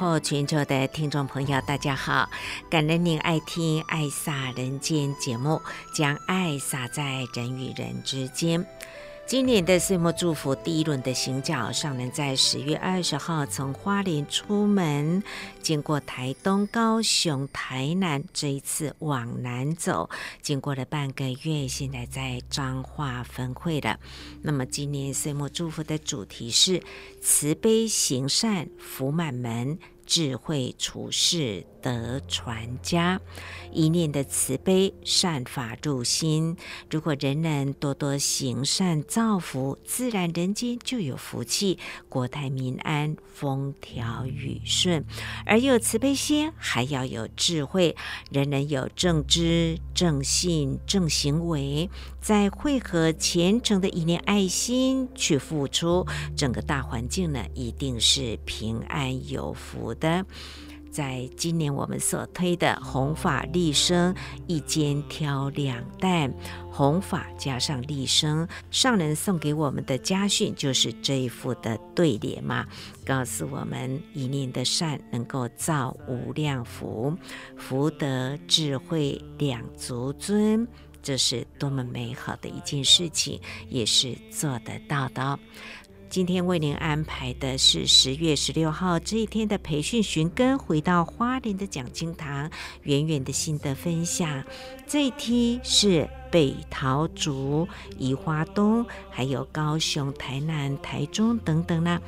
后全球的听众朋友，大家好！感恩您爱听《爱洒人间》节目，将爱洒在人与人之间。今年的岁末祝福第一轮的行脚，上人在十月二十号从花莲出门，经过台东、高雄、台南，这一次往南走，经过了半个月，现在在彰化分会了。那么今年岁末祝福的主题是慈悲行善，福满门。智慧处世得传家，一念的慈悲善法入心。如果人人多多行善造福，自然人间就有福气，国泰民安，风调雨顺。而有慈悲心，还要有智慧，人人有正知、正信、正行为，在汇合虔诚的一念爱心去付出，整个大环境呢，一定是平安有福的。在今年我们所推的弘法利生，一肩挑两担，弘法加上利生，上人送给我们的家训就是这一副的对联嘛，告诉我们一念的善能够造无量福，福德智慧两足尊，这是多么美好的一件事情，也是做得到的。今天为您安排的是十月十六号这一天的培训寻根，回到花莲的讲经堂，远远的心得分享。这一梯是北桃竹、宜花东，还有高雄、台南、台中等等呢。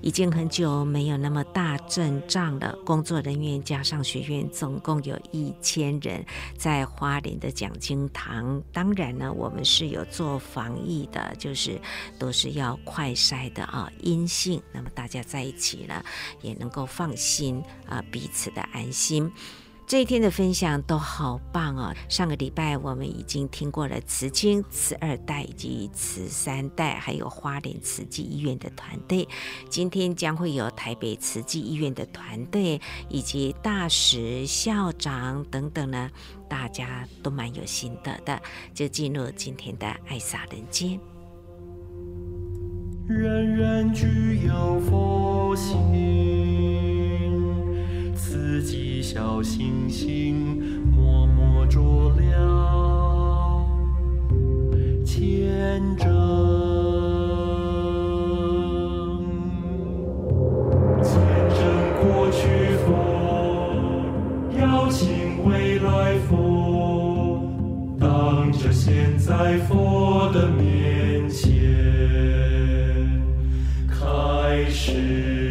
已经很久没有那么大阵仗了。工作人员加上学院，总共有一千人在花莲的讲经堂。当然呢，我们是有做防疫的，就是都是要快筛的啊，阴性。那么大家在一起呢，也能够放心啊，彼此的安心。这一天的分享都好棒哦！上个礼拜我们已经听过了慈青、慈二代以及慈三代，还有花莲慈济医院的团队。今天将会有台北慈济医院的团队以及大使、校长等等呢，大家都蛮有心得的。就进入今天的爱洒人间。人人具有佛性。自己小星星默默照亮，虔诚，虔诚过去佛，邀请未来佛，当着现在佛的面前开始。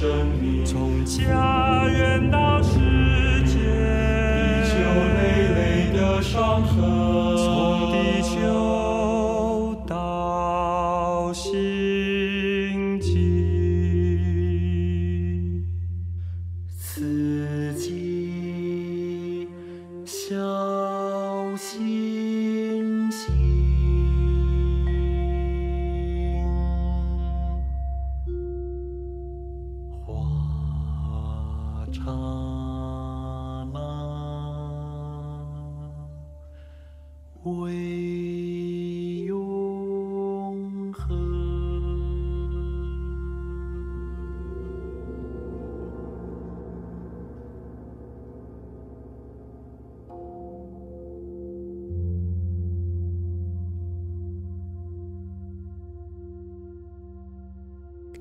生命，从家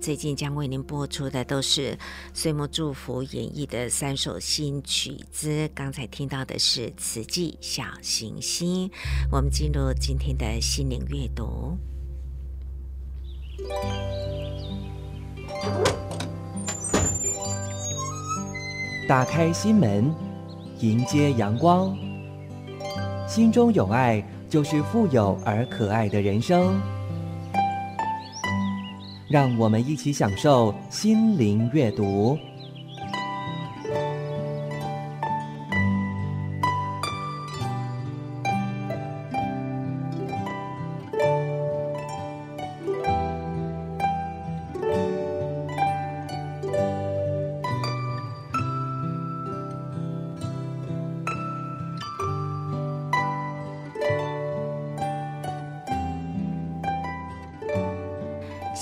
最近将为您播出的都是岁末祝福演绎的三首新曲子。刚才听到的是《慈济小行星》。我们进入今天的心灵阅读。打开心门，迎接阳光。心中有爱，就是富有而可爱的人生。让我们一起享受心灵阅读。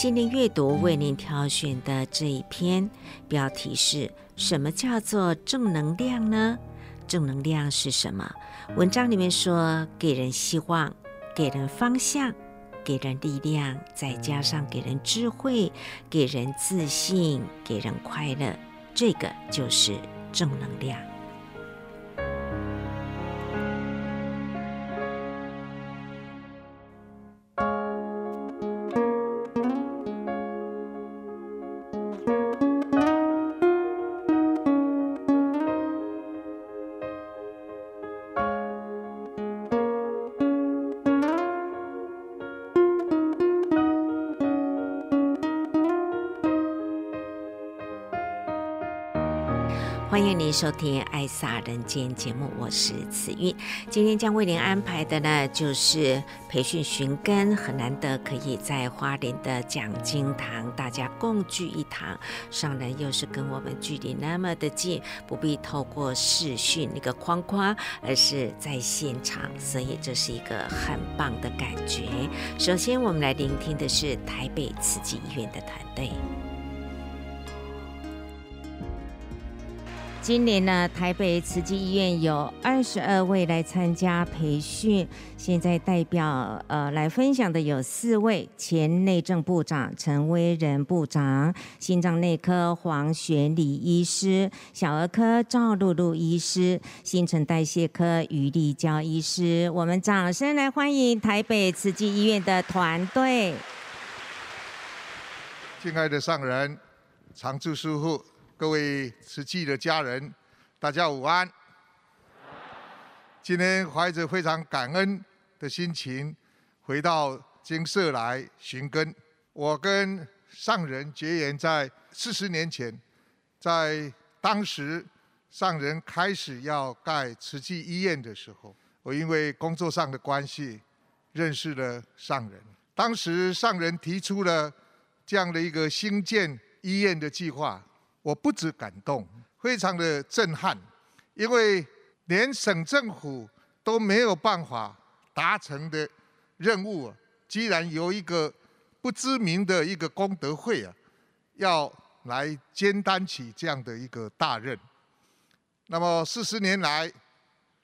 今天阅读为您挑选的这一篇标题是什么叫做正能量呢？正能量是什么？文章里面说，给人希望，给人方向，给人力量，再加上给人智慧，给人自信，给人快乐，这个就是正能量。收听《爱撒人间》节目，我是慈韵。今天将为您安排的呢，就是培训寻根，很难得可以在花莲的讲经堂，大家共聚一堂。上人又是跟我们距离那么的近，不必透过视讯那个框框，而是在现场，所以这是一个很棒的感觉。首先，我们来聆听的是台北慈济医院的团队。今年呢，台北慈济医院有二十二位来参加培训。现在代表呃来分享的有四位：前内政部长陈威仁部长、心脏内科黄玄礼医师、小儿科赵露露医师、新陈代谢科于丽娇医师。我们掌声来欢迎台北慈济医院的团队。敬爱的上人、常住师父。各位慈济的家人，大家午安。今天怀着非常感恩的心情，回到金舍来寻根。我跟上人结缘在四十年前，在当时上人开始要盖慈济医院的时候，我因为工作上的关系认识了上人。当时上人提出了这样的一个兴建医院的计划。我不止感动，非常的震撼，因为连省政府都没有办法达成的任务，居然由一个不知名的一个功德会啊，要来肩担起这样的一个大任。那么四十年来，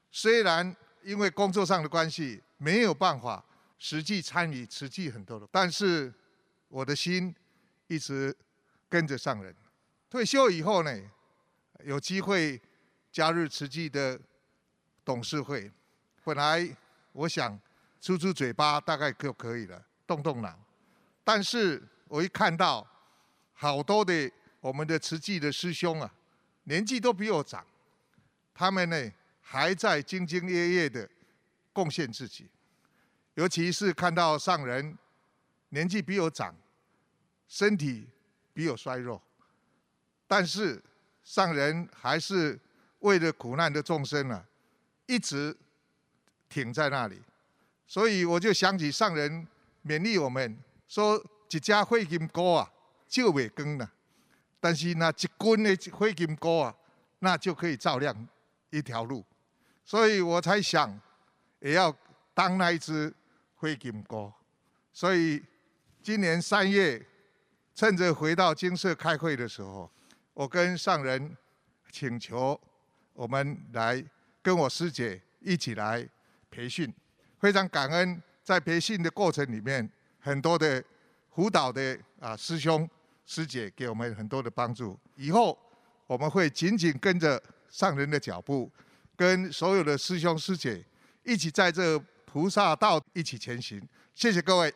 虽然因为工作上的关系没有办法实际参与实际很多的，但是我的心一直跟着上人。退休以后呢，有机会加入慈济的董事会。本来我想出出嘴巴大概就可以了，动动脑。但是我一看到好多的我们的慈济的师兄啊，年纪都比我长，他们呢还在兢兢业业的贡献自己。尤其是看到上人年纪比我长，身体比我衰弱，但是上人还是为了苦难的众生啊，一直挺在那里。所以我就想起上人勉励我们说：“一家火金锅啊，就未光了；但是那一棍的火金锅啊，那就可以照亮一条路。”所以我才想，也要当那一只。灰金锅，所以今年三月，趁着回到金舍开会的时候，我跟上人请求，我们来跟我师姐一起来培训，非常感恩，在培训的过程里面，很多的辅导的啊师兄师姐给我们很多的帮助，以后我们会紧紧跟着上人的脚步，跟所有的师兄师姐一起在这。菩萨道一起前行，谢谢各位。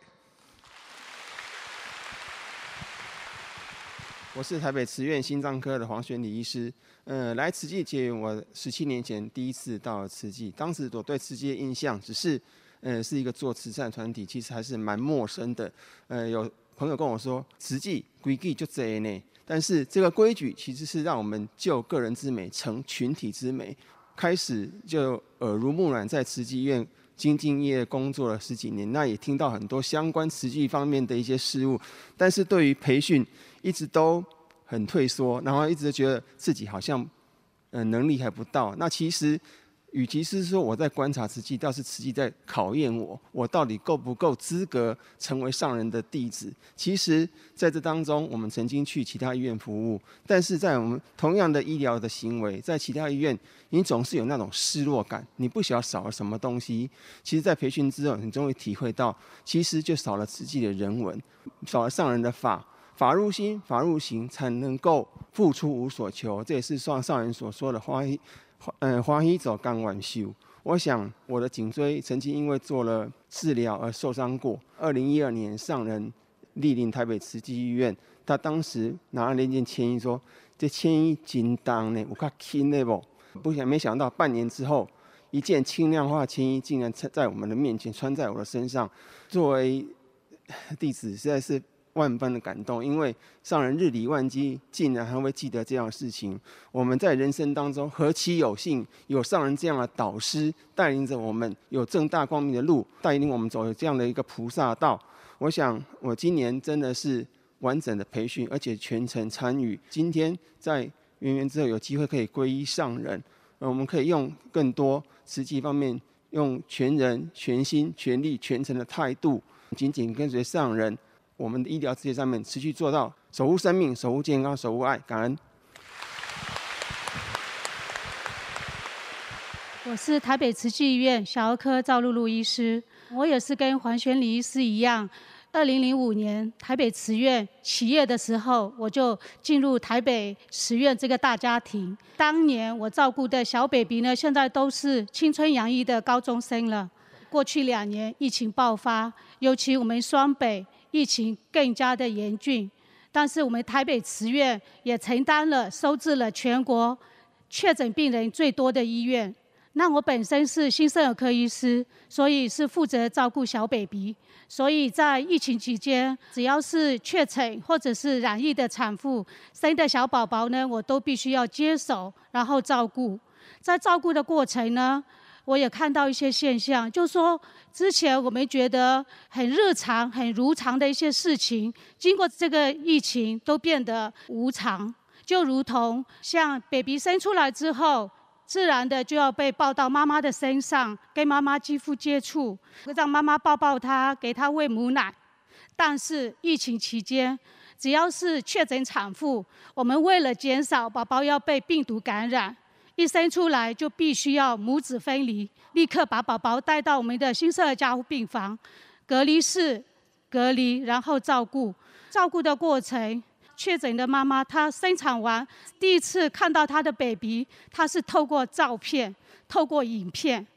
我是台北慈院心脏科的黄玄礼医师。嗯、呃，来慈济结缘，我十七年前第一次到了慈济，当时我对慈济的印象只是，呃，是一个做慈善团体，其实还是蛮陌生的。呃，有朋友跟我说，慈济规矩就这呢，但是这个规矩其实是让我们就个人之美成群体之美。开始就耳濡目染，在慈济医院。兢兢业业工作了十几年，那也听到很多相关慈济方面的一些事物，但是对于培训一直都很退缩，然后一直觉得自己好像，嗯、呃，能力还不到。那其实。与其是说我在观察慈济，倒是慈济在考验我，我到底够不够资格成为上人的弟子？其实，在这当中，我们曾经去其他医院服务，但是在我们同样的医疗的行为，在其他医院，你总是有那种失落感，你不晓得少了什么东西。其实，在培训之后，你终于体会到，其实就少了慈济的人文，少了上人的法，法入心，法入行，才能够付出无所求。这也是上上人所说的话。嗯，欢喜走甘愿受。我想我的颈椎曾经因为做了治疗而受伤过。二零一二年上人莅临台北慈济医院，他当时拿了那件千衣说：“这千衣真重呢，我看轻的不？”不想没想到半年之后，一件轻量化千衣竟然在在我们的面前穿在我的身上。作为弟子，实在是。万般的感动，因为上人日理万机，竟然还会记得这样的事情。我们在人生当中何其有幸，有上人这样的导师带领着我们，有正大光明的路带领我们走这样的一个菩萨道。我想，我今年真的是完整的培训，而且全程参与。今天在圆圆之后有机会可以皈依上人，我们可以用更多实际方面，用全人、全心、全力、全程的态度，紧紧跟随上人。我们的医疗事业上面持续做到守护生命、守护健康、守护爱，感恩。我是台北慈济医院小儿科赵露露医师，我也是跟黄玄礼医师一样，二零零五年台北慈院起业的时候，我就进入台北慈院这个大家庭。当年我照顾的小 baby 呢，现在都是青春洋溢的高中生了。过去两年疫情爆发，尤其我们双北。疫情更加的严峻，但是我们台北慈院也承担了收治了全国确诊病人最多的医院。那我本身是新生儿科医师，所以是负责照顾小 baby。所以在疫情期间，只要是确诊或者是染疫的产妇生的小宝宝呢，我都必须要接手，然后照顾。在照顾的过程呢，我也看到一些现象，就是说之前我们觉得很日常、很如常的一些事情，经过这个疫情都变得无常。就如同像 baby 生出来之后，自然的就要被抱到妈妈的身上，跟妈妈肌肤接触，让妈妈抱抱他，给他喂母奶。但是疫情期间，只要是确诊产妇，我们为了减少宝宝要被病毒感染。一生出来就必须要母子分离，立刻把宝宝带到我们的新生儿加护病房隔离室，隔离，然后照顾。照顾的过程，确诊的妈妈她生产完第一次看到她的 baby，她是透过照片、透过影片。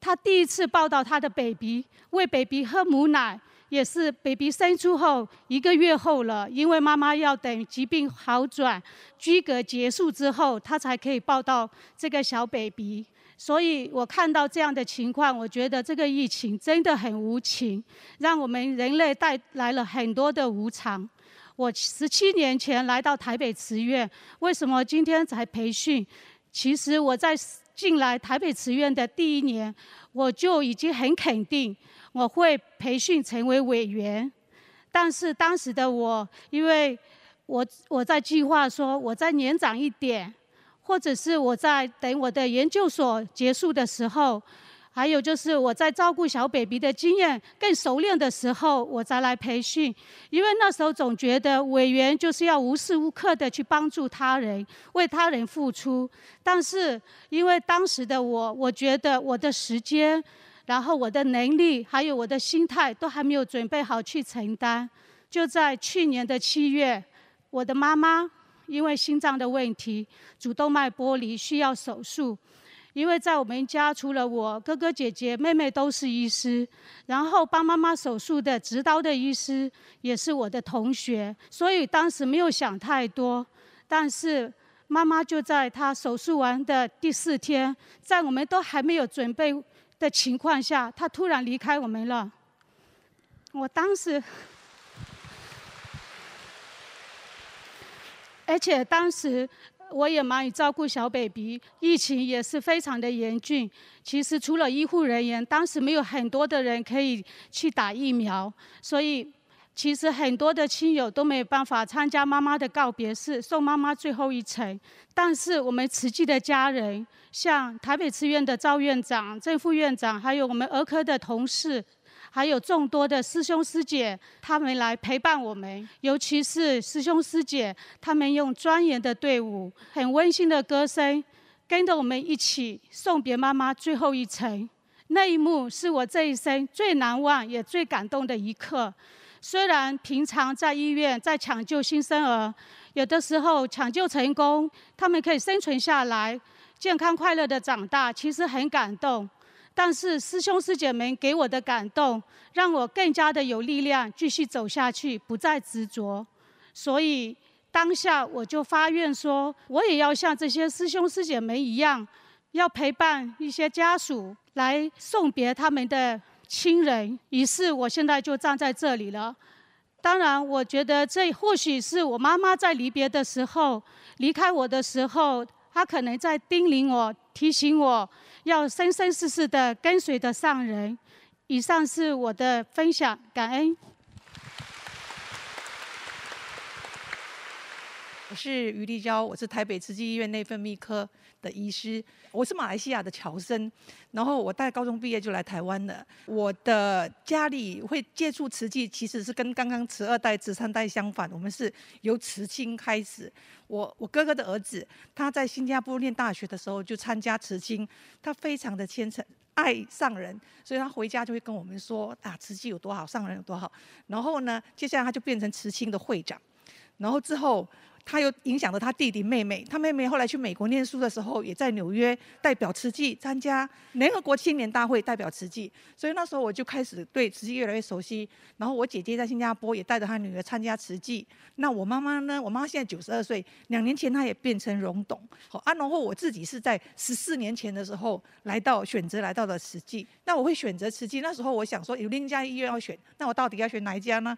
她第一次抱到她的 baby，喂 baby 喝母奶。也是 baby 生出后一个月后了，因为妈妈要等疾病好转、居隔结束之后，她才可以抱到这个小 baby。所以我看到这样的情况，我觉得这个疫情真的很无情，让我们人类带来了很多的无常。我十七年前来到台北慈院，为什么今天才培训？其实我在进来台北慈院的第一年，我就已经很肯定。我会培训成为委员，但是当时的我，因为我我在计划说，我再年长一点，或者是我在等我的研究所结束的时候，还有就是我在照顾小 baby 的经验更熟练的时候，我再来培训。因为那时候总觉得委员就是要无时无刻的去帮助他人，为他人付出。但是因为当时的我，我觉得我的时间。然后我的能力还有我的心态都还没有准备好去承担。就在去年的七月，我的妈妈因为心脏的问题，主动脉剥离需要手术。因为在我们家除了我哥哥姐姐妹妹都是医师，然后帮妈妈手术的执刀的医师也是我的同学，所以当时没有想太多。但是妈妈就在她手术完的第四天，在我们都还没有准备的情况下，他突然离开我们了。我当时，而且当时我也忙于照顾小 baby，疫情也是非常的严峻。其实除了医护人员，当时没有很多的人可以去打疫苗，所以。其实很多的亲友都没有办法参加妈妈的告别式，送妈妈最后一程。但是我们慈济的家人，像台北慈院的赵院长、郑副院长，还有我们儿科的同事，还有众多的师兄师姐，他们来陪伴我们。尤其是师兄师姐，他们用庄严的队伍、很温馨的歌声，跟着我们一起送别妈妈最后一程。那一幕是我这一生最难忘也最感动的一刻。虽然平常在医院在抢救新生儿，有的时候抢救成功，他们可以生存下来，健康快乐的长大，其实很感动。但是师兄师姐们给我的感动，让我更加的有力量继续走下去，不再执着。所以当下我就发愿说，我也要像这些师兄师姐们一样，要陪伴一些家属来送别他们的。亲人，于是我现在就站在这里了。当然，我觉得这或许是我妈妈在离别的时候，离开我的时候，她可能在叮咛我、提醒我要生生世世的跟随的上人。以上是我的分享，感恩。我是余丽娇，我是台北慈济医院内分泌科的医师。我是马来西亚的侨生，然后我大概高中毕业就来台湾了。我的家里会接触慈济，其实是跟刚刚慈二代、慈三代相反。我们是由慈亲开始。我我哥哥的儿子，他在新加坡念大学的时候就参加慈亲，他非常的虔诚，爱上人，所以他回家就会跟我们说啊，慈济有多好，上人有多好。然后呢，接下来他就变成慈亲的会长，然后之后。他又影响了他弟弟妹妹，他妹妹后来去美国念书的时候，也在纽约代表慈济参加联合国青年大会，代表慈济。所以那时候我就开始对慈济越来越熟悉。然后我姐姐在新加坡也带着她女儿参加慈济。那我妈妈呢？我妈现在九十二岁，两年前她也变成荣董。好啊，然后我自己是在十四年前的时候来到选择来到了慈济。那我会选择慈济，那时候我想说有另一家医院要选，那我到底要选哪一家呢？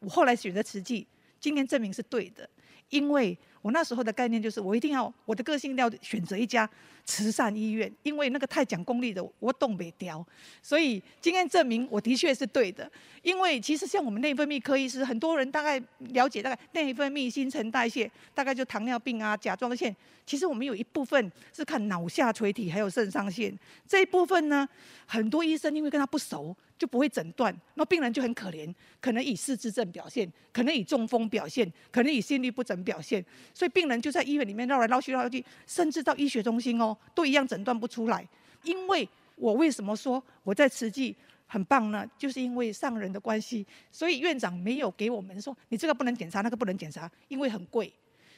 我后来选择慈济，今天证明是对的。因为我那时候的概念就是，我一定要我的个性要选择一家慈善医院，因为那个太讲功利的我动不了。所以经验证明我的确是对的。因为其实像我们内分泌科医师，很多人大概了解，大概内分泌、新陈代谢，大概就糖尿病啊、甲状腺。其实我们有一部分是看脑下垂体还有肾上腺这一部分呢，很多医生因为跟他不熟。就不会诊断，那病人就很可怜，可能以失智症表现，可能以中风表现，可能以心律不整表现，所以病人就在医院里面绕来绕去绕来绕去，甚至到医学中心哦，都一样诊断不出来。因为我为什么说我在慈济很棒呢，就是因为上人的关系，所以院长没有给我们说你这个不能检查，那个不能检查，因为很贵。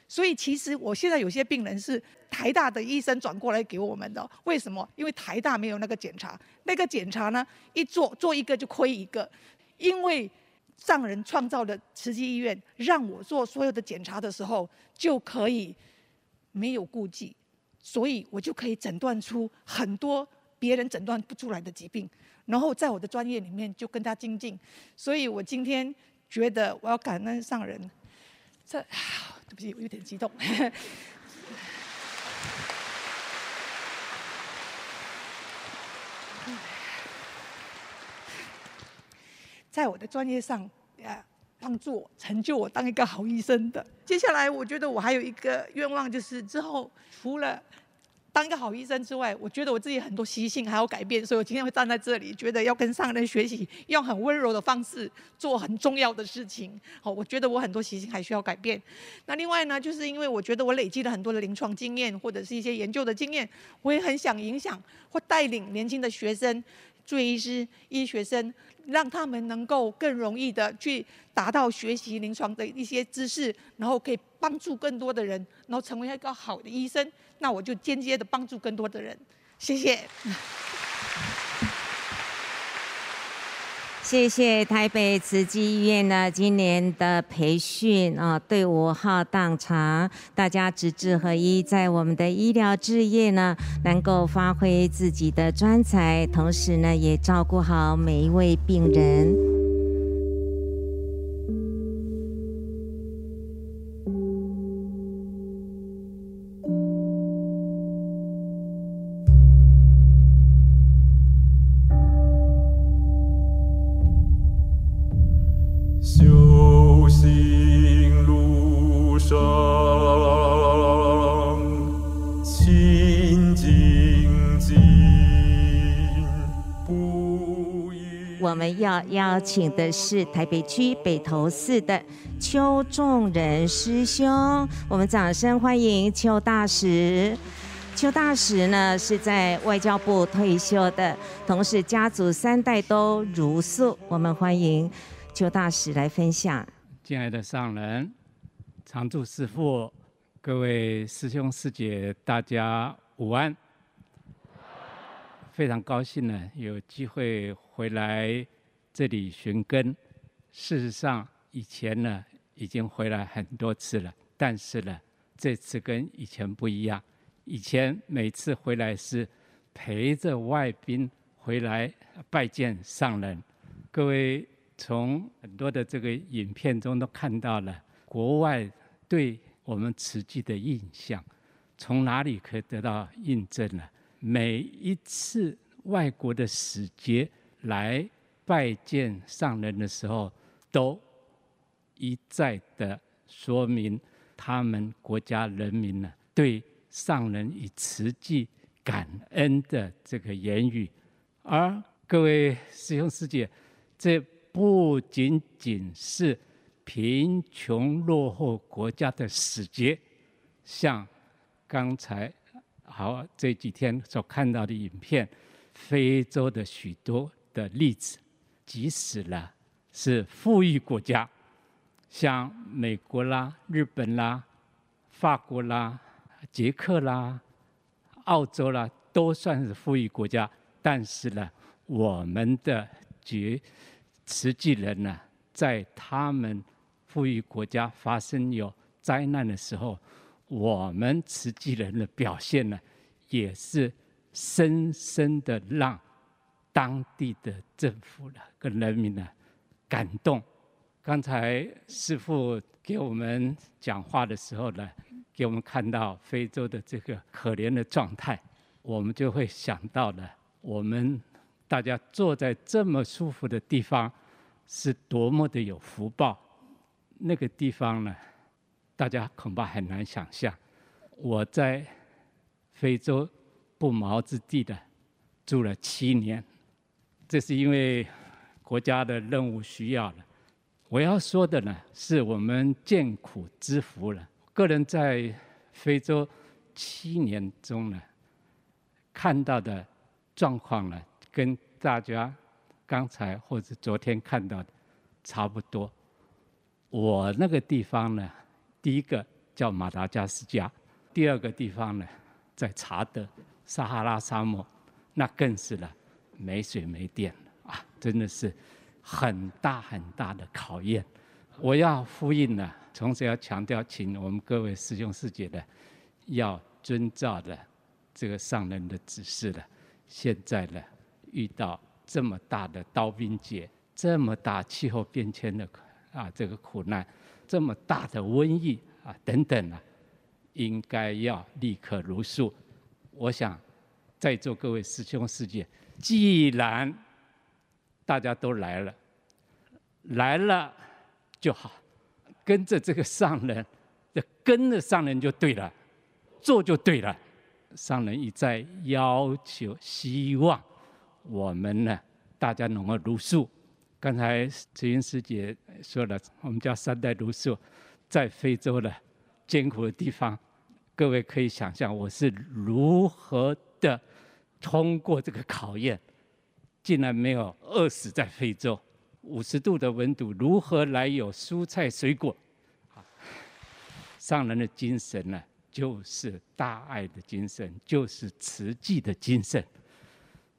所以其实我现在有些病人是台大的医生转过来给我们的，为什么？因为台大没有那个检查，那个检查呢，一做做一个就亏一个。因为上人创造的慈济医院，让我做所有的检查的时候就可以没有顾忌，所以我就可以诊断出很多别人诊断不出来的疾病，然后在我的专业里面就跟他精进。所以我今天觉得我要感恩上人，这。对不起，我有点激动。在我的专业上，啊，帮助我成就我当一个好医生的。接下来，我觉得我还有一个愿望，就是之后除了。当一个好医生之外，我觉得我自己很多习性还要改变，所以我今天会站在这里，觉得要跟上人学习，用很温柔的方式做很重要的事情。好，我觉得我很多习性还需要改变。那另外呢，就是因为我觉得我累积了很多的临床经验或者是一些研究的经验，我也很想影响或带领年轻的学生、住院医师、医学生。让他们能够更容易的去达到学习临床的一些知识，然后可以帮助更多的人，然后成为一个好的医生。那我就间接的帮助更多的人。谢谢。谢谢台北慈济医院呢，今年的培训啊，队伍浩荡长，大家直志合一，在我们的医疗置业呢，能够发挥自己的专才，同时呢，也照顾好每一位病人。邀请的是台北区北投寺的邱仲仁师兄，我们掌声欢迎邱大使。邱大使呢是在外交部退休的，同时家族三代都茹素。我们欢迎邱大使来分享。敬爱的上人、常住师父、各位师兄师姐，大家午安。非常高兴呢，有机会回来。这里寻根，事实上以前呢已经回来很多次了，但是呢这次跟以前不一样。以前每次回来是陪着外宾回来拜见上人。各位从很多的这个影片中都看到了国外对我们慈济的印象，从哪里可以得到印证呢？每一次外国的使节来。拜见上人的时候，都一再的说明他们国家人民呢对上人以慈济感恩的这个言语。而各位师兄师姐，这不仅仅是贫穷落后国家的使节，像刚才好这几天所看到的影片，非洲的许多的例子。即使呢是富裕国家，像美国啦、日本啦、法国啦、捷克啦、澳洲啦，都算是富裕国家。但是呢，我们的绝慈济人呢，在他们富裕国家发生有灾难的时候，我们慈济人的表现呢，也是深深的让。当地的政府呢，跟人民呢，感动。刚才师父给我们讲话的时候呢，给我们看到非洲的这个可怜的状态，我们就会想到了，我们大家坐在这么舒服的地方，是多么的有福报。那个地方呢，大家恐怕很难想象。我在非洲不毛之地的住了七年。这是因为国家的任务需要了。我要说的呢，是我们见苦知福了。个人在非洲七年中呢，看到的状况呢，跟大家刚才或者昨天看到的差不多。我那个地方呢，第一个叫马达加斯加，第二个地方呢在查德，撒哈拉沙漠，那更是了，没水没电啊，真的是很大很大的考验。我要呼应呢，同时要强调，请我们各位师兄师姐的要遵照的这个上人的指示了。现在呢，遇到这么大的刀兵劫，这么大气候变迁的啊这个苦难，这么大的瘟疫啊等等啊，应该要立刻如数。我想，在座各位师兄师姐，既然大家都来了，来了。就好，跟着这个上人，跟着上人就对了，做就对了。上人一再要求，希望我们呢，大家能够如数。刚才慈云师姐说了，我们叫三代如数，在非洲的艰苦的地方，各位可以想象我是如何的通过这个考验，竟然没有饿死在非洲。五十度的温度，如何来有蔬菜水果？上人的精神呢，就是大爱的精神，就是慈济的精神。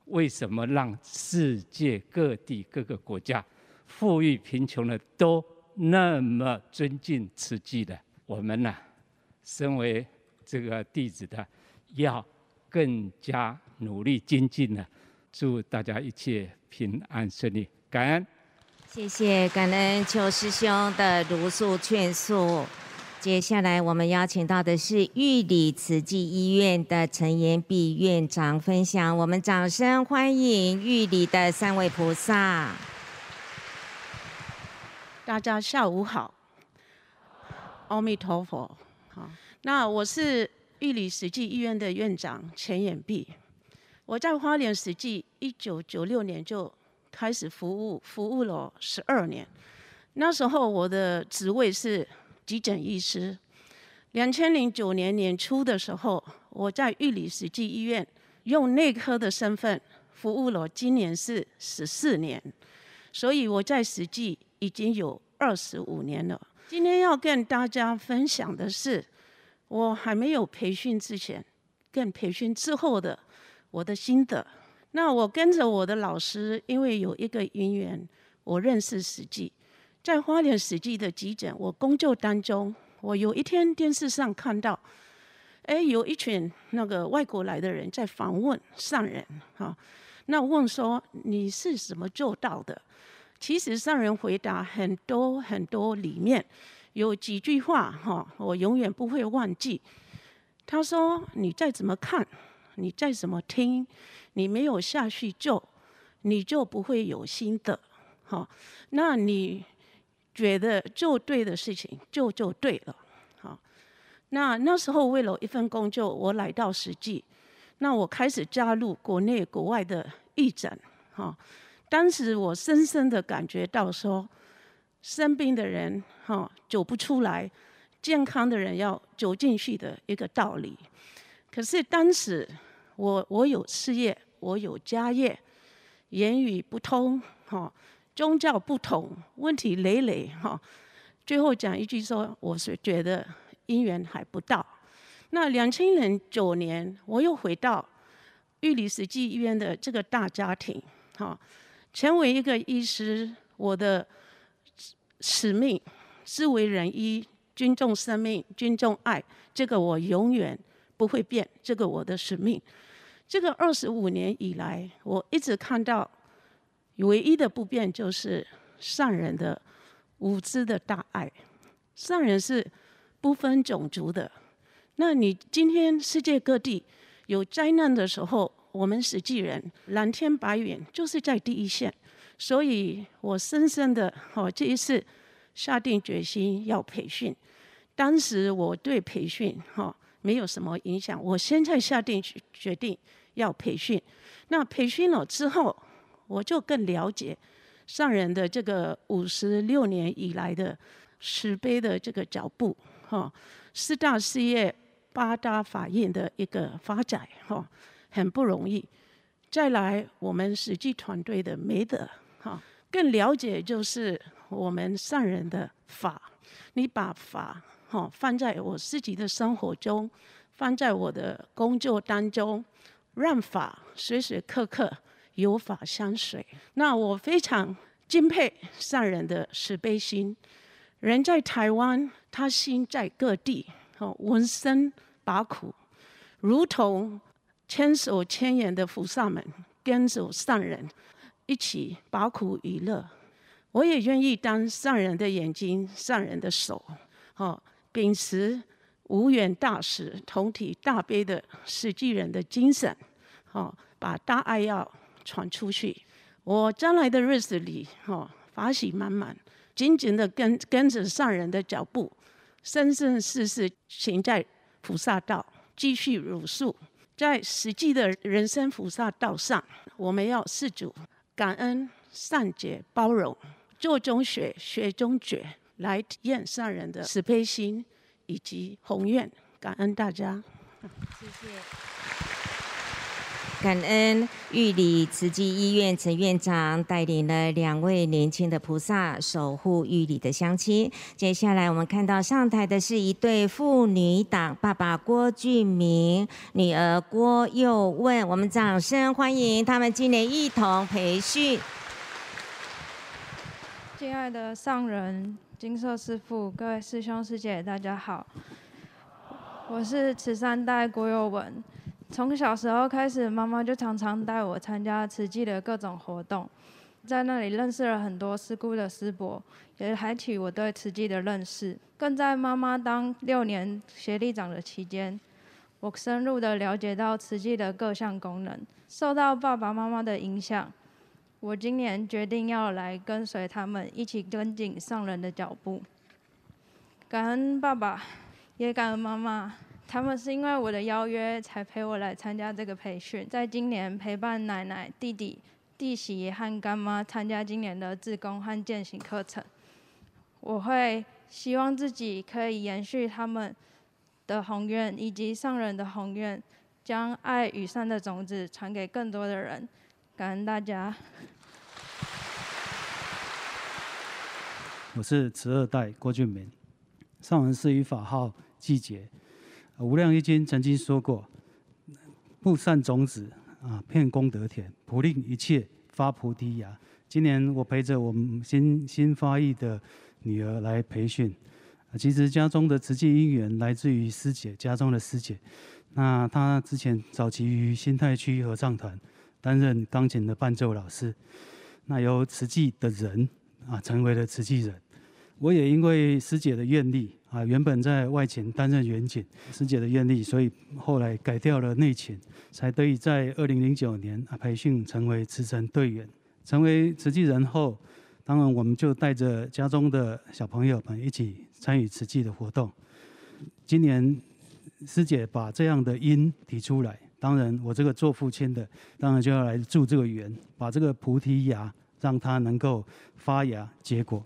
为什么让世界各地各个国家，富裕贫穷的都那么尊敬慈济的？我们呢，身为这个弟子的，要更加努力精进呢。祝大家一切平安顺利，感恩。谢谢感恩邱师兄的如数劝述。接下来我们邀请到的是玉里慈济医院的陈延碧院长分享，我们掌声欢迎玉里的三位菩萨。大家下午好，阿弥陀佛。好，那我是玉里实际医院的院长陈延弼。我在花莲实际一九九六年就。开始服务，服务了十二年。那时候我的职位是急诊医师。两千零九年年初的时候，我在玉里实际医院用内科的身份服务了，今年是十四年，所以我在实际已经有二十五年了。今天要跟大家分享的是，我还没有培训之前，跟培训之后的我的心得。那我跟着我的老师，因为有一个因缘，我认识史记，在花莲史记的急诊，我工作当中，我有一天电视上看到，哎，有一群那个外国来的人在访问上人，哈，那问说你是怎么做到的？其实上人回答很多很多，里面有几句话，哈，我永远不会忘记。他说：你再怎么看，你再怎么听。你没有下去做，你就不会有心得，哈，那你觉得做对的事情，就就对了，好。那那时候为了一份工作，我来到实际，那我开始加入国内国外的义诊，哈。当时我深深的感觉到说，生病的人哈走不出来，健康的人要走进去的一个道理。可是当时。我我有事业，我有家业，言语不通，哈，宗教不同，问题累累，哈。最后讲一句说，我是觉得姻缘还不到。那两千零九年，我又回到玉里慈济医院的这个大家庭，哈，成为一个医师，我的使命是为人医，尊重生命，尊重爱，这个我永远不会变，这个我的使命。这个二十五年以来，我一直看到唯一的不变就是善人的无私的大爱。善人是不分种族的。那你今天世界各地有灾难的时候，我们实际人蓝天白云就是在第一线。所以我深深的哦，这一次下定决心要培训。当时我对培训哈没有什么影响，我现在下定决定。要培训，那培训了之后，我就更了解上人的这个五十六年以来的慈悲的这个脚步，哈，四大事业、八大法印的一个发展，哈，很不容易。再来我们实际团队的美德，哈，更了解就是我们上人的法。你把法哈放在我自己的生活中，放在我的工作当中，让法时时刻刻有法相随。那我非常敬佩上人的慈悲心。人在台湾，他心在各地，哦，闻声拔苦，如同千手千眼的菩萨们跟着上人一起拔苦与乐。我也愿意当上人的眼睛，上人的手，哦，秉持无缘大慈、同体大悲的实际人的精神，哦，把大爱要传出去。我将来的日子里，哦，法喜满满。紧紧的跟跟着上人的脚步，生生世世行在菩萨道，继续茹素，在实际的人生菩萨道上，我们要四主、感恩、善解、包容，做中学、学中觉，来体验上人的慈悲心以及宏愿。感恩大家，谢谢。感恩玉里慈济医院陈院长带领了两位年轻的菩萨守护玉里的乡亲。接下来我们看到上台的是一对父女档，爸爸郭俊明，女儿郭佑问。我们掌声欢迎他们今年一同培训。敬爱的上人、金色师父、各位师兄师姐，大家好，我是慈善代郭佑文。从小时候开始，妈妈就常常带我参加慈济的各种活动，在那里认识了很多师姑的师伯，也开启我对慈济的认识。更在妈妈当六年协力长的期间，我深入的了解到慈济的各项功能。受到爸爸妈妈的影响，我今年决定要来跟随他们一起跟紧上人的脚步。感恩爸爸，也感恩妈妈。他们是因为我的邀约才陪我来参加这个培训，在今年陪伴奶奶、弟弟、弟媳和干妈参加今年的自工和健行课程。我会希望自己可以延续他们的宏愿以及上人的宏愿，将爱与善的种子传给更多的人。感恩大家。我是慈二代郭俊明，上人赐予法号季节。无量义经曾经说过：“布善种子啊，骗功德田，普令一切发菩提芽。”今年我陪着我们新新发意的女儿来培训。其实家中的慈济因缘来自于师姐，家中的师姐。那她之前早期于新泰区合唱团担任钢琴的伴奏老师。那由慈济的人啊，成为了慈济人。我也因为师姐的愿力啊，原本在外勤担任员警，师姐的愿力，所以后来改掉了内勤，才得以在二零零九年啊培训成为慈诚队员。成为慈济人后，当然我们就带着家中的小朋友们一起参与慈济的活动。今年师姐把这样的因提出来，当然我这个做父亲的，当然就要来助这个缘，把这个菩提芽让它能够发芽结果。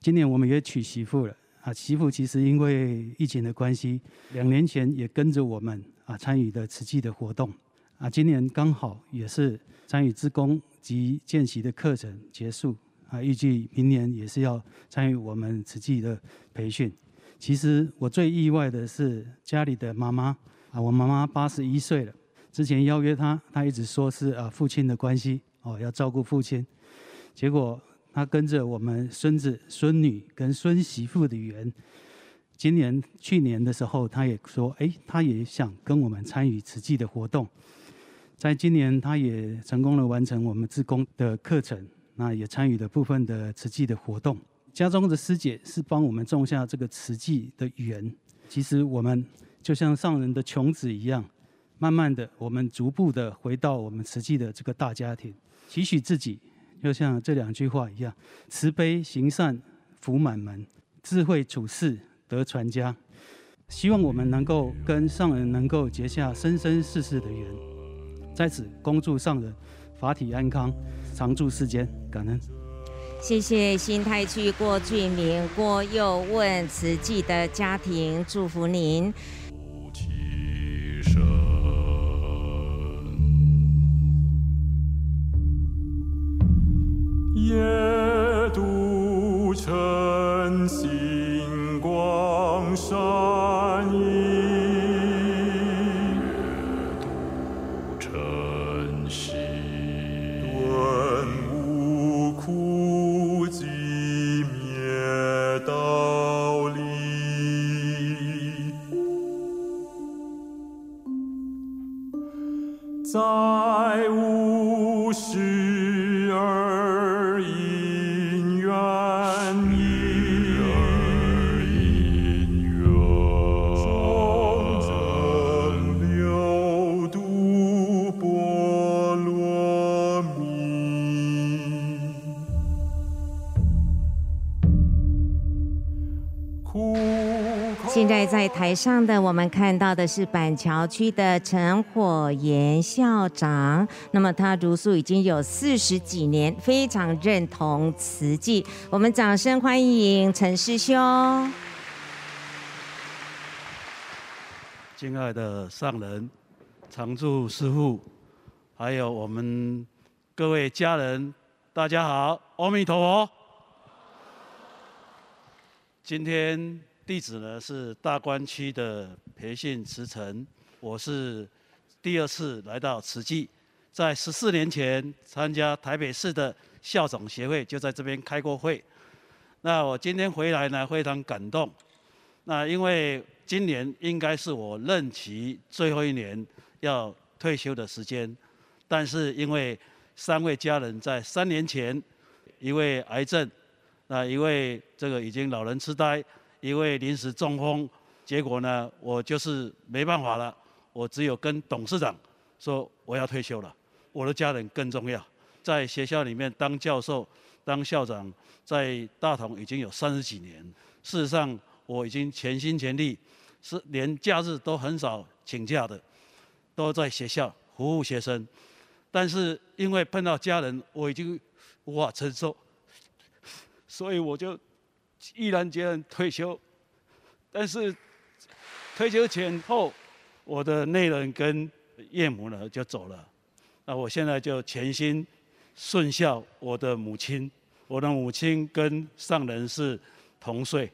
今年我们也娶媳妇了啊！媳妇其实因为疫情的关系，两年前也跟着我们啊参与的慈济的活动啊。今年刚好也是参与志工及见习的课程结束啊，预计明年也是要参与我们慈济的培训。其实我最意外的是家里的妈妈啊，我妈妈八十一岁了，之前邀约她，她一直说是啊父亲的关系哦，要照顾父亲，结果。他跟着我们孙子、孙女跟孙媳妇的缘，今年、去年的时候，他也说：“哎，他也想跟我们参与慈济的活动。”在今年，他也成功的完成我们自工的课程，那也参与了部分的慈济的活动。家中的师姐是帮我们种下这个慈济的缘。其实我们就像上人的穷子一样，慢慢的，我们逐步的回到我们慈济的这个大家庭，期许自己。就像这两句话一样，慈悲行善福满门，智慧处世得传家。希望我们能够跟上人能够结下生生世世的缘。在此恭祝上人法体安康，常驻世间。感恩。谢谢新泰区郭俊明、郭佑问慈济的家庭，祝福您。台上的我们看到的是板桥区的陈火炎校长，那么他茹素已经有四十几年，非常认同慈济，我们掌声欢迎陈师兄。敬爱的上人、常住师父，还有我们各位家人，大家好，阿弥陀佛。今天。地址呢是大观区的培训慈城，我是第二次来到慈济，在十四年前参加台北市的校长协会，就在这边开过会。那我今天回来呢，非常感动。那因为今年应该是我任期最后一年要退休的时间，但是因为三位家人在三年前，一位癌症，那一位这个已经老人痴呆。因为临时中风，结果呢，我就是没办法了，我只有跟董事长说我要退休了。我的家人更重要，在学校里面当教授、当校长，在大同已经有三十几年。事实上，我已经全心全力，是连假日都很少请假的，都在学校服务学生。但是因为碰到家人，我已经无法承受，所以我就。毅然决然退休，但是退休前后，我的内人跟岳母呢就走了。那我现在就全心顺孝我的母亲。我的母亲跟上人是同岁，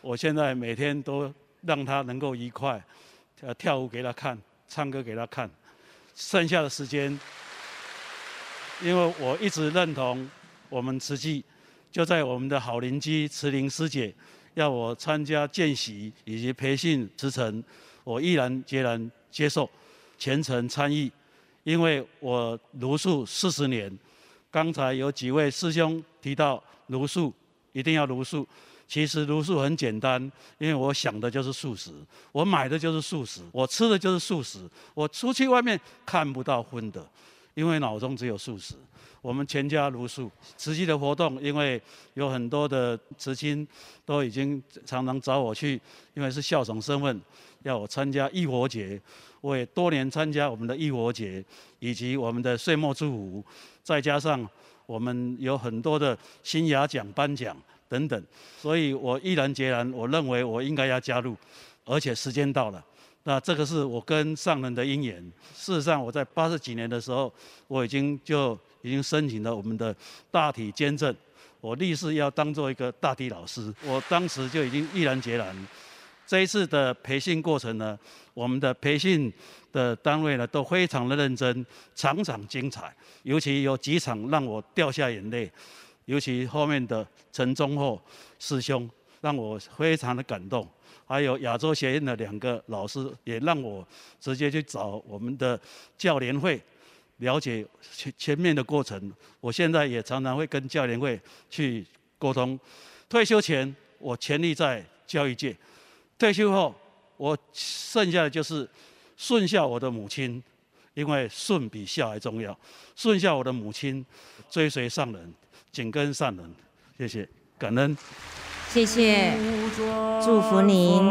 我现在每天都让她能够愉快，呃跳舞给她看，唱歌给她看。剩下的时间，因为我一直认同我们慈济。就在我们的好邻居慈玲师姐要我参加见习以及培训慈诚，我毅然决然接受，全程参与，因为我茹素四十年。刚才有几位师兄提到茹素一定要茹素，其实茹素很简单，因为我想的就是素食，我买的就是素食，我吃的就是素食，我出去外面看不到荤的，因为脑中只有素食。我们全家如数，慈济的活动，因为有很多的慈亲都已经常常找我去，因为是校长身份，要我参加义活节，我也多年参加我们的义活节，以及我们的岁末祝福，再加上我们有很多的新雅奖颁奖等等，所以我毅然决然，我认为我应该要加入，而且时间到了。那这个是我跟上人的因缘。事实上，我在八十几年的时候，我已经就已经申请了我们的大体监证，我立誓要当做一个大体老师。我当时就已经毅然决然。这一次的培训过程呢，我们的培训的单位呢都非常的认真，场场精彩。尤其有几场让我掉下眼泪，尤其后面的陈忠厚师兄，让我非常的感动。还有亚洲学院的两个老师，也让我直接去找我们的教联会，了解前前面的过程。我现在也常常会跟教联会去沟通。退休前，我全力在教育界；退休后，我剩下的就是顺孝我的母亲，因为顺比孝还重要。顺孝我的母亲，追随上人，紧跟上人。谢谢，感恩。谢谢，祝福您。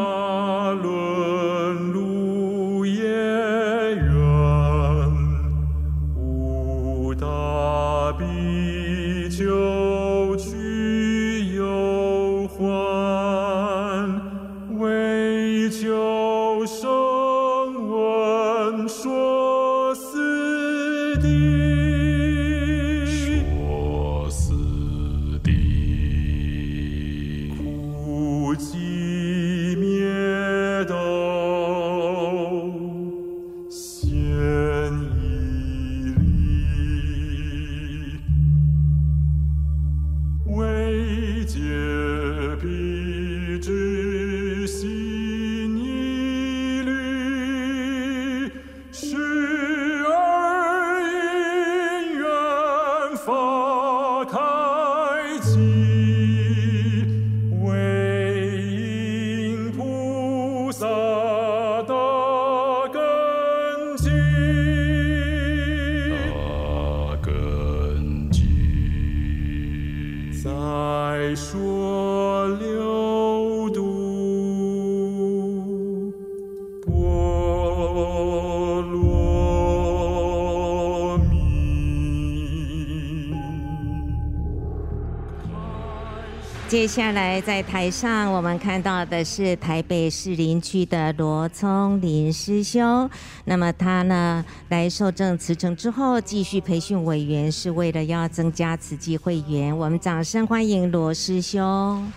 下来在台上，我们看到的是台北士林区的罗聪林师兄。那么他呢，来受证慈诚之后，继续培训委员，是为了要增加慈济会员。我们掌声欢迎罗师兄。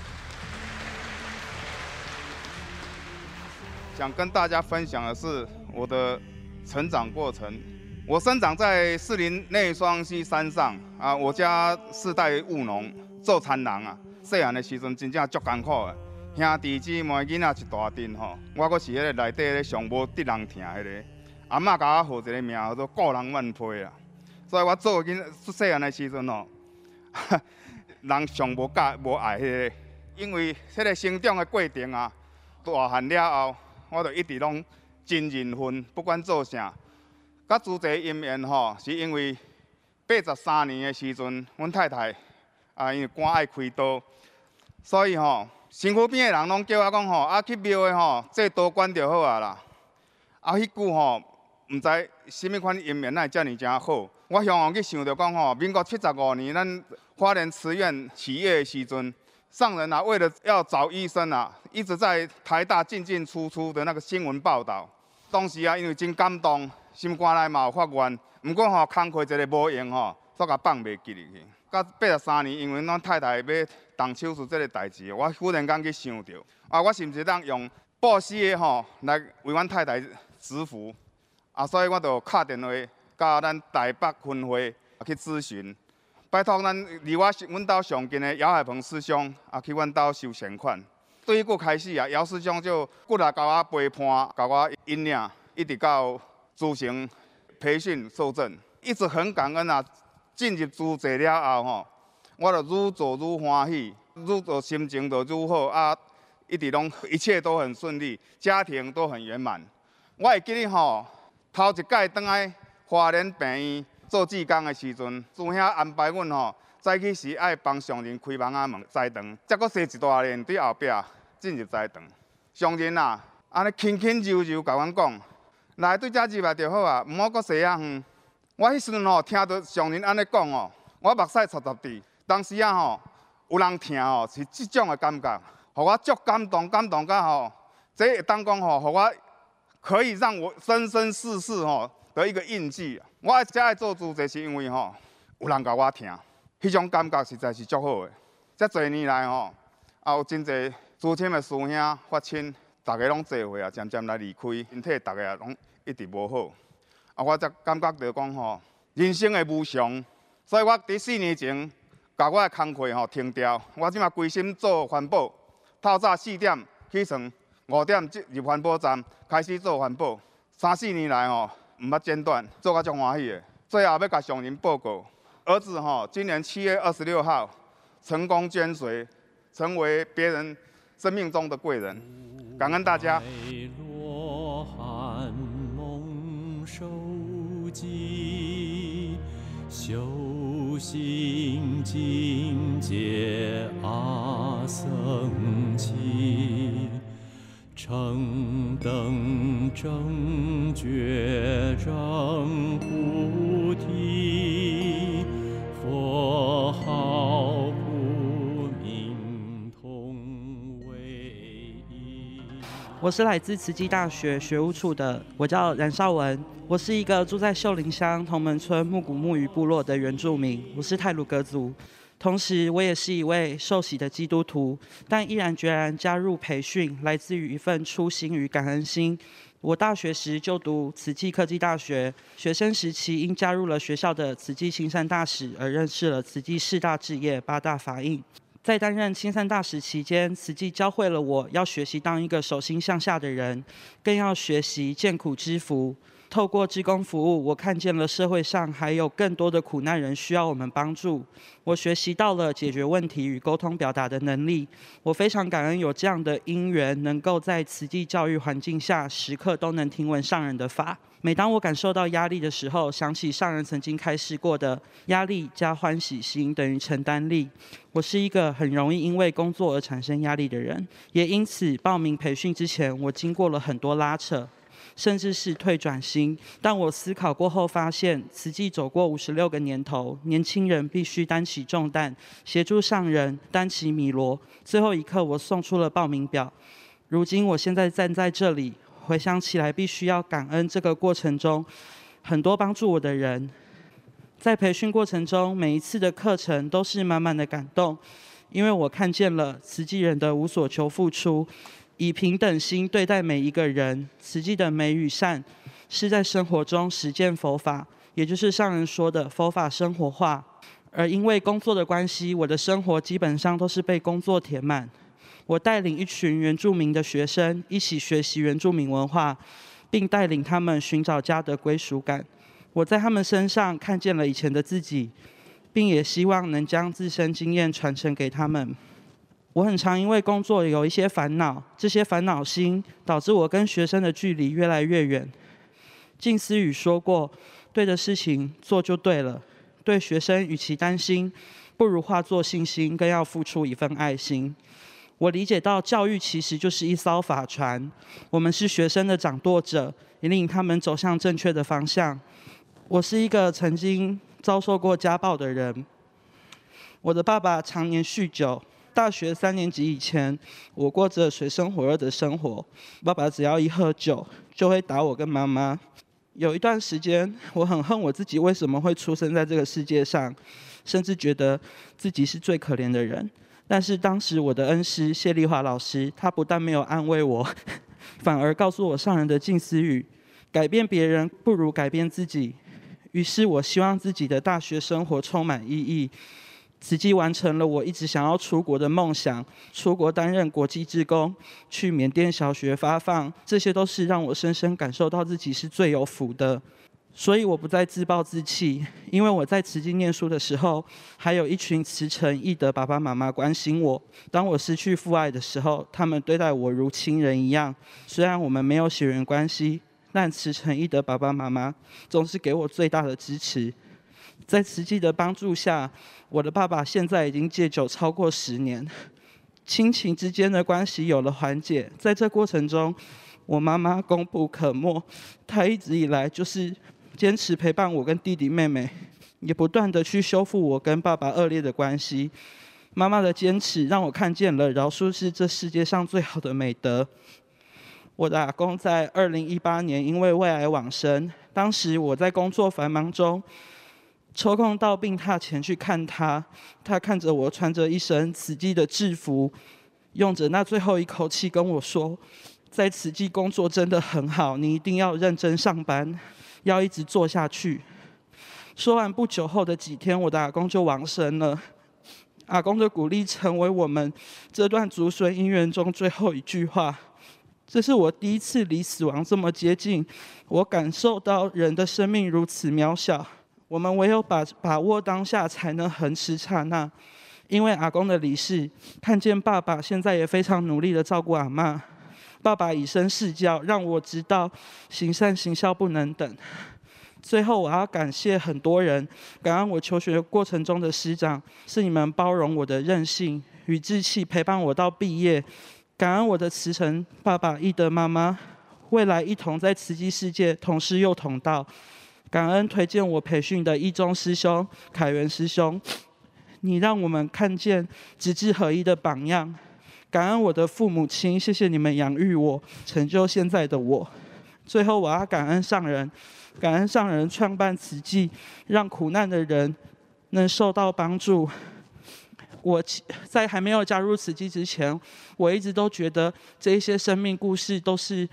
想跟大家分享的是我的成长过程。我生长在士林内双溪山上啊，我家世代务农，做田人啊。细汉的时阵真正足艰苦的，兄弟姊妹囡仔一大阵吼，我阁是迄个内底咧上无得人疼迄个。阿嬷甲我号一个名叫做个人怨批啦，所以我做囡细汉的时阵吼，人上无教无爱迄个，因为迄个成长的过程啊，大汉了后，我就一直拢真认份，不管做啥。甲主这因缘吼，是因为八十三年的时阵，阮太太啊因为肝爱开刀。所以吼，身躯边的人拢叫我讲吼，啊去庙的吼，这刀关就好啊啦。啊，迄句吼，毋知什么款因缘，会遮尔诚好。我向往去想着讲吼，民国七十五年，咱花莲慈院起业的时阵，上人啊，为了要找医生啊，一直在台大进进出出的那个新闻报道。当时啊，因为真感动，心肝内嘛有发愿，毋过吼，工课一个无用吼，煞甲放袂记入去。到八十三年，因为阮太太要动手术这个代志，我忽然间去想着，啊，我是毋是当用布施的吼来为阮太太祈福？啊，所以我就敲电话甲咱台北分会去咨询，拜托咱离我阮兜上近的姚海鹏师兄啊去阮兜收善款。对于佫开始啊，姚师兄就过来甲我陪伴，甲我引领，一直到组成培训受证，一直很感恩啊。进入组织了后吼，我就愈做愈欢喜，愈做心情就愈好啊！一直拢一切都很顺利，家庭都很圆满。我会记得吼，头一摆倒来华联病院做志工的时阵，朱兄安排阮吼，早起时爱帮上人开门啊门斋堂，再阁踅一大连伫后壁进入斋堂。上人啊，安尼轻轻柔柔甲阮讲，来对遮入来就好啊，毋好阁踅啊远。我迄时阵吼，听到上人安尼讲哦，我目屎擦擦滴。当时啊吼，有人听吼，是即种的感觉，互我足感动，感动甲吼，这会当讲吼，互我可以让我生生世世吼的一个印记。我爱遮爱做主席，是因为吼，有人甲我听，迄种感觉实在是足好的。遮侪年来吼，也有真侪资深的师兄发亲，大家拢做会啊，渐渐来离开，身体大家也拢一直无好。啊，我则感觉着讲吼，人生的无常，所以我伫四年前，甲我的工课吼停掉。我即马归心做环保，透早四点起床，五点入环保站开始做环保。三四年来吼，毋捌间断，做甲足欢喜的。最后要甲上人报告，儿子吼，今年七月二十六号成功捐髓，成为别人生命中的贵人。感恩大家。修行境界阿僧只，成等正觉正菩提，佛号普明通唯一。我是来自慈济大学学务处的，我叫冉少文。我是一个住在秀林乡同门村木古木鱼部落的原住民，我是泰鲁格族，同时我也是一位受洗的基督徒，但毅然决然加入培训，来自于一份初心与感恩心。我大学时就读慈济科技大学，学生时期因加入了学校的慈济青山大使而认识了慈济四大志业、八大法印。在担任青山大使期间，慈济教会了我要学习当一个手心向下的人，更要学习见苦知福。透过志工服务，我看见了社会上还有更多的苦难人需要我们帮助。我学习到了解决问题与沟通表达的能力。我非常感恩有这样的因缘，能够在慈济教育环境下，时刻都能听闻上人的法。每当我感受到压力的时候，想起上人曾经开示过的“压力加欢喜心等于承担力”。我是一个很容易因为工作而产生压力的人，也因此报名培训之前，我经过了很多拉扯。甚至是退转心，但我思考过后发现，慈济走过五十六个年头，年轻人必须担起重担，协助上人担起米罗。最后一刻，我送出了报名表。如今，我现在站在这里，回想起来，必须要感恩这个过程中很多帮助我的人。在培训过程中，每一次的课程都是满满的感动，因为我看见了慈济人的无所求付出。以平等心对待每一个人，慈济的美与善，是在生活中实践佛法，也就是上人说的佛法生活化。而因为工作的关系，我的生活基本上都是被工作填满。我带领一群原住民的学生一起学习原住民文化，并带领他们寻找家的归属感。我在他们身上看见了以前的自己，并也希望能将自身经验传承给他们。我很常因为工作有一些烦恼，这些烦恼心导致我跟学生的距离越来越远。静思语说过：“对的事情做就对了。”对学生与其担心，不如化作信心，更要付出一份爱心。我理解到教育其实就是一艘法船，我们是学生的掌舵者，引领他们走向正确的方向。我是一个曾经遭受过家暴的人，我的爸爸常年酗酒。大学三年级以前，我过着水深火热的生活。爸爸只要一喝酒，就会打我跟妈妈。有一段时间，我很恨我自己为什么会出生在这个世界上，甚至觉得自己是最可怜的人。但是当时我的恩师谢丽华老师，他不但没有安慰我，反而告诉我上人的静思语：改变别人不如改变自己。于是我希望自己的大学生活充满意义。慈济完成了我一直想要出国的梦想，出国担任国际志工，去缅甸小学发放，这些都是让我深深感受到自己是最有福的。所以我不再自暴自弃，因为我在慈济念书的时候，还有一群慈诚义德爸爸妈妈关心我。当我失去父爱的时候，他们对待我如亲人一样。虽然我们没有血缘关系，但慈诚义德爸爸妈妈总是给我最大的支持。在慈济的帮助下，我的爸爸现在已经戒酒超过十年，亲情之间的关系有了缓解。在这过程中，我妈妈功不可没，她一直以来就是坚持陪伴我跟弟弟妹妹，也不断地去修复我跟爸爸恶劣的关系。妈妈的坚持让我看见了饶恕是这世界上最好的美德。我的阿公在二零一八年因为胃癌往生，当时我在工作繁忙中。抽空到病榻前去看他，他看着我穿着一身慈济的制服，用着那最后一口气跟我说：“在慈济工作真的很好，你一定要认真上班，要一直做下去。”说完不久后的几天，我的阿公就往生了。阿公的鼓励成为我们这段祖孙姻缘中最后一句话。这是我第一次离死亡这么接近，我感受到人的生命如此渺小。我们唯有把把握当下，才能恒持刹那。因为阿公的离世，看见爸爸现在也非常努力的照顾阿嬷。爸爸以身试教，让我知道行善行孝不能等。最后，我要感谢很多人，感恩我求学过程中的师长，是你们包容我的任性与志气，陪伴我到毕业。感恩我的慈诚爸爸、义德妈妈，未来一同在慈济世界同师又同道。感恩推荐我培训的一中师兄凯源师兄，你让我们看见直志合一的榜样。感恩我的父母亲，谢谢你们养育我，成就现在的我。最后，我要感恩上人，感恩上人创办慈济，让苦难的人能受到帮助。我在还没有加入慈济之前，我一直都觉得这一些生命故事都是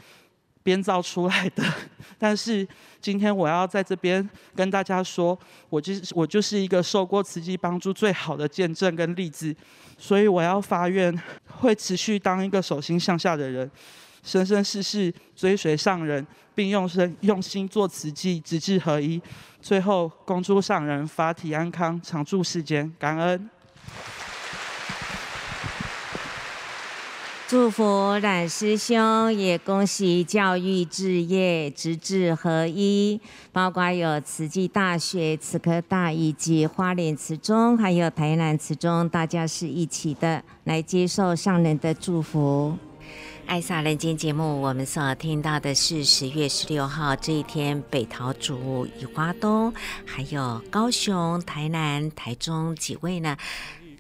编造出来的。但是今天我要在这边跟大家说，我就是我就是一个受过慈济帮助最好的见证跟例子，所以我要发愿，会持续当一个手心向下的人，生生世世追随上人，并用身用心做慈济，直至合一，最后恭祝上人法体安康，常驻世间，感恩。祝福冉师兄，也恭喜教育置业直至合一，包括有慈济大学、慈科大以及花莲慈中，还有台南慈中，大家是一起的来接受上人的祝福。爱撒人间节目，我们所听到的是十月十六号这一天，北桃竹、宜花东，还有高雄、台南、台中几位呢？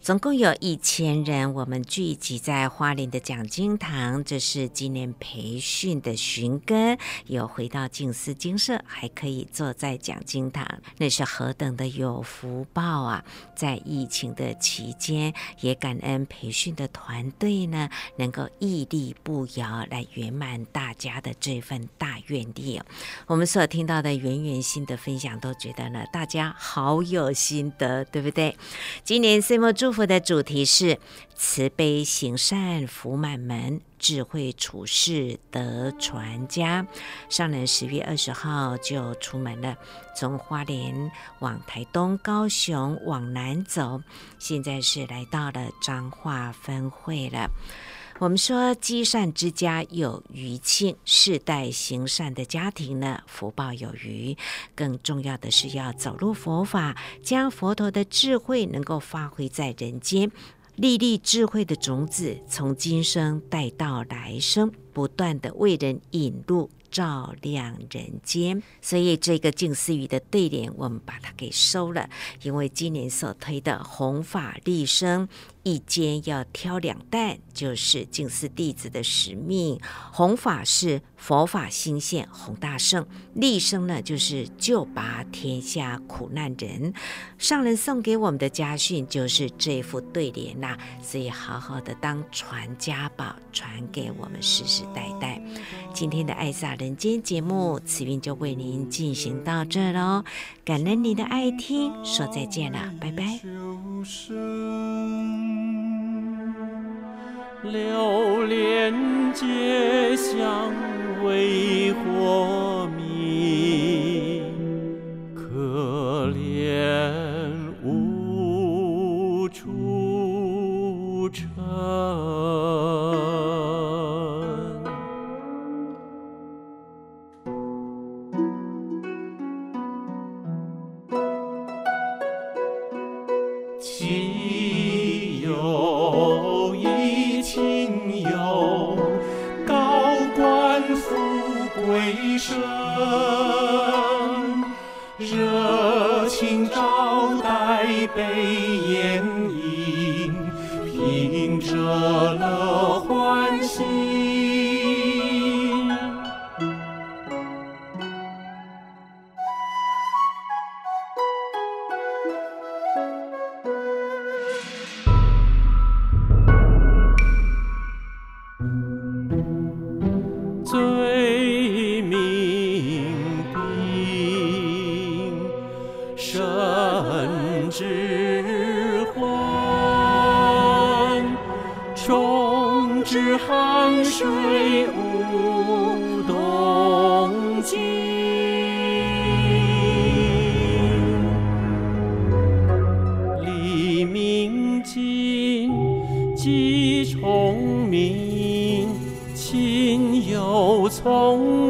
总共有一千人，我们聚集在花莲的讲经堂。这是今年培训的寻根，有回到静思精舍，还可以坐在讲经堂，那是何等的有福报啊！在疫情的期间，也感恩培训的团队呢，能够屹立不摇来圆满大家的这份大愿力。我们所听到的圆圆心的分享，都觉得呢，大家好有心得，对不对？今年岁末祝。祝福的主题是慈悲行善福满门，智慧处世德传家。上人十月二十号就出门了，从花莲往台东、高雄往南走，现在是来到了彰化分会了。我们说积善之家有余庆，世代行善的家庭呢，福报有余。更重要的是要走入佛法，将佛陀的智慧能够发挥在人间，粒粒智慧的种子从今生带到来生，不断的为人引路。照亮人间，所以这个静思语的对联，我们把它给收了。因为今年所推的弘法利生，一肩要挑两担，就是静思弟子的使命。弘法是佛法兴现弘大圣，利生呢就是救拔天下苦难人。上人送给我们的家训就是这副对联呐、所以好好的当传家宝，传给我们世世代代。今天的爱撒人间节目，慈云就为您进行到这喽。感恩您的爱听，说再见了，拜拜。流连街巷为火待无冬季，黎明尽，鸡虫鸣，亲友从